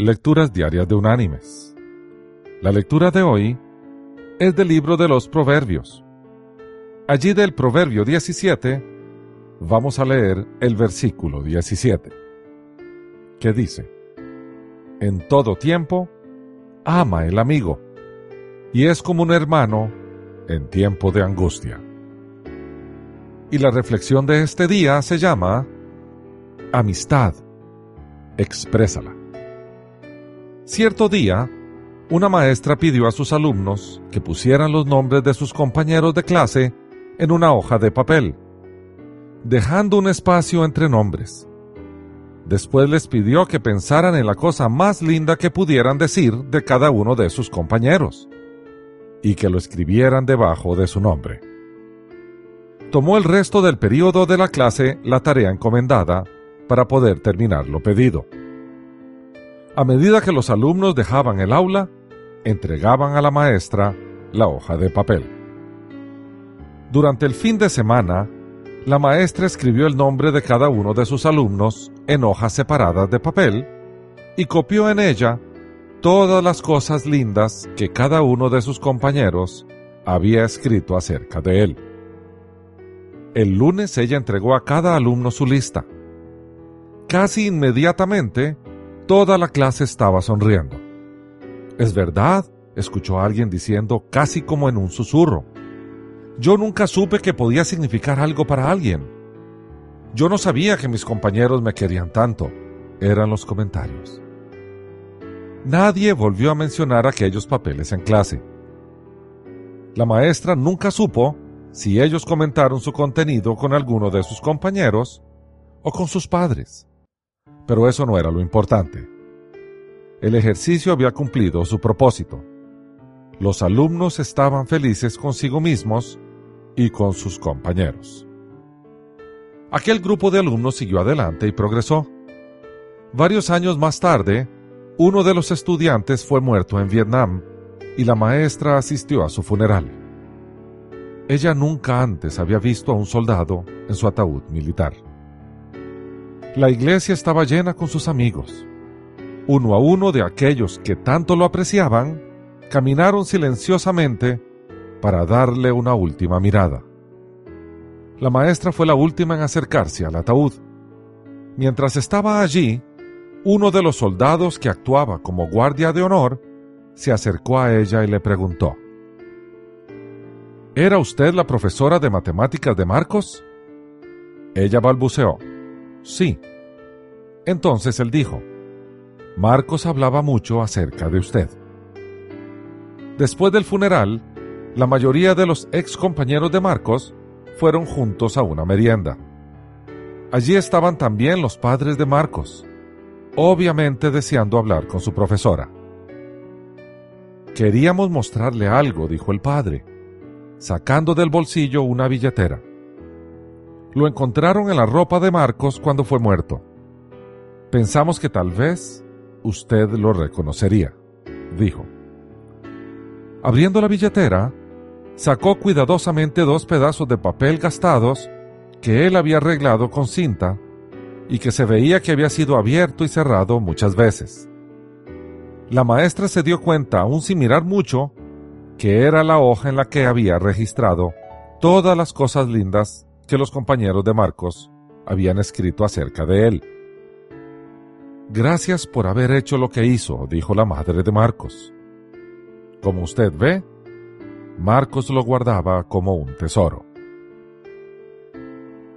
Lecturas Diarias de Unánimes. La lectura de hoy es del libro de los Proverbios. Allí del Proverbio 17 vamos a leer el versículo 17, que dice, En todo tiempo, ama el amigo, y es como un hermano en tiempo de angustia. Y la reflexión de este día se llama Amistad. Exprésala. Cierto día, una maestra pidió a sus alumnos que pusieran los nombres de sus compañeros de clase en una hoja de papel, dejando un espacio entre nombres. Después les pidió que pensaran en la cosa más linda que pudieran decir de cada uno de sus compañeros y que lo escribieran debajo de su nombre. Tomó el resto del periodo de la clase la tarea encomendada para poder terminar lo pedido. A medida que los alumnos dejaban el aula, entregaban a la maestra la hoja de papel. Durante el fin de semana, la maestra escribió el nombre de cada uno de sus alumnos en hojas separadas de papel y copió en ella todas las cosas lindas que cada uno de sus compañeros había escrito acerca de él. El lunes ella entregó a cada alumno su lista. Casi inmediatamente Toda la clase estaba sonriendo. ¿Es verdad? escuchó a alguien diciendo casi como en un susurro. Yo nunca supe que podía significar algo para alguien. Yo no sabía que mis compañeros me querían tanto, eran los comentarios. Nadie volvió a mencionar aquellos papeles en clase. La maestra nunca supo si ellos comentaron su contenido con alguno de sus compañeros o con sus padres pero eso no era lo importante. El ejercicio había cumplido su propósito. Los alumnos estaban felices consigo mismos y con sus compañeros. Aquel grupo de alumnos siguió adelante y progresó. Varios años más tarde, uno de los estudiantes fue muerto en Vietnam y la maestra asistió a su funeral. Ella nunca antes había visto a un soldado en su ataúd militar. La iglesia estaba llena con sus amigos. Uno a uno de aquellos que tanto lo apreciaban, caminaron silenciosamente para darle una última mirada. La maestra fue la última en acercarse al ataúd. Mientras estaba allí, uno de los soldados que actuaba como guardia de honor se acercó a ella y le preguntó, ¿Era usted la profesora de matemáticas de Marcos? Ella balbuceó, Sí. Entonces él dijo, Marcos hablaba mucho acerca de usted. Después del funeral, la mayoría de los ex compañeros de Marcos fueron juntos a una merienda. Allí estaban también los padres de Marcos, obviamente deseando hablar con su profesora. Queríamos mostrarle algo, dijo el padre, sacando del bolsillo una billetera. Lo encontraron en la ropa de Marcos cuando fue muerto. Pensamos que tal vez usted lo reconocería, dijo. Abriendo la billetera, sacó cuidadosamente dos pedazos de papel gastados que él había arreglado con cinta y que se veía que había sido abierto y cerrado muchas veces. La maestra se dio cuenta, aún sin mirar mucho, que era la hoja en la que había registrado todas las cosas lindas que los compañeros de Marcos habían escrito acerca de él. Gracias por haber hecho lo que hizo, dijo la madre de Marcos. Como usted ve, Marcos lo guardaba como un tesoro.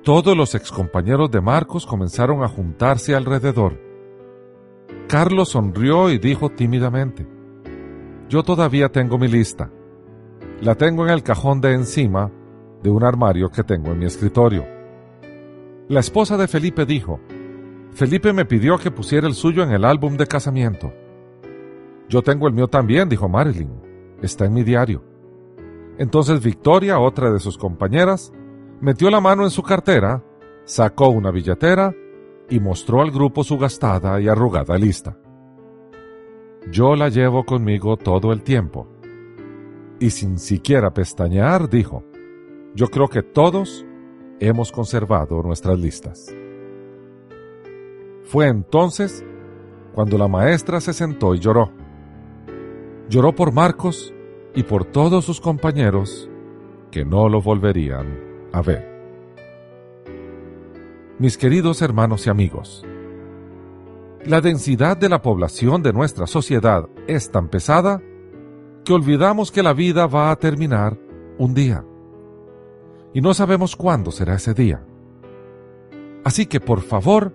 Todos los excompañeros de Marcos comenzaron a juntarse alrededor. Carlos sonrió y dijo tímidamente, Yo todavía tengo mi lista. La tengo en el cajón de encima de un armario que tengo en mi escritorio. La esposa de Felipe dijo, Felipe me pidió que pusiera el suyo en el álbum de casamiento. Yo tengo el mío también, dijo Marilyn. Está en mi diario. Entonces Victoria, otra de sus compañeras, metió la mano en su cartera, sacó una billetera y mostró al grupo su gastada y arrugada lista. Yo la llevo conmigo todo el tiempo. Y sin siquiera pestañear, dijo, yo creo que todos hemos conservado nuestras listas. Fue entonces cuando la maestra se sentó y lloró. Lloró por Marcos y por todos sus compañeros que no lo volverían a ver. Mis queridos hermanos y amigos, la densidad de la población de nuestra sociedad es tan pesada que olvidamos que la vida va a terminar un día. Y no sabemos cuándo será ese día. Así que por favor,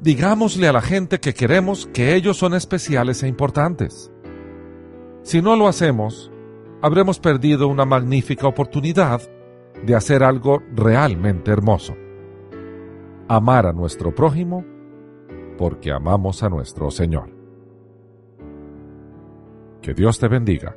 digámosle a la gente que queremos que ellos son especiales e importantes. Si no lo hacemos, habremos perdido una magnífica oportunidad de hacer algo realmente hermoso. Amar a nuestro prójimo porque amamos a nuestro Señor. Que Dios te bendiga.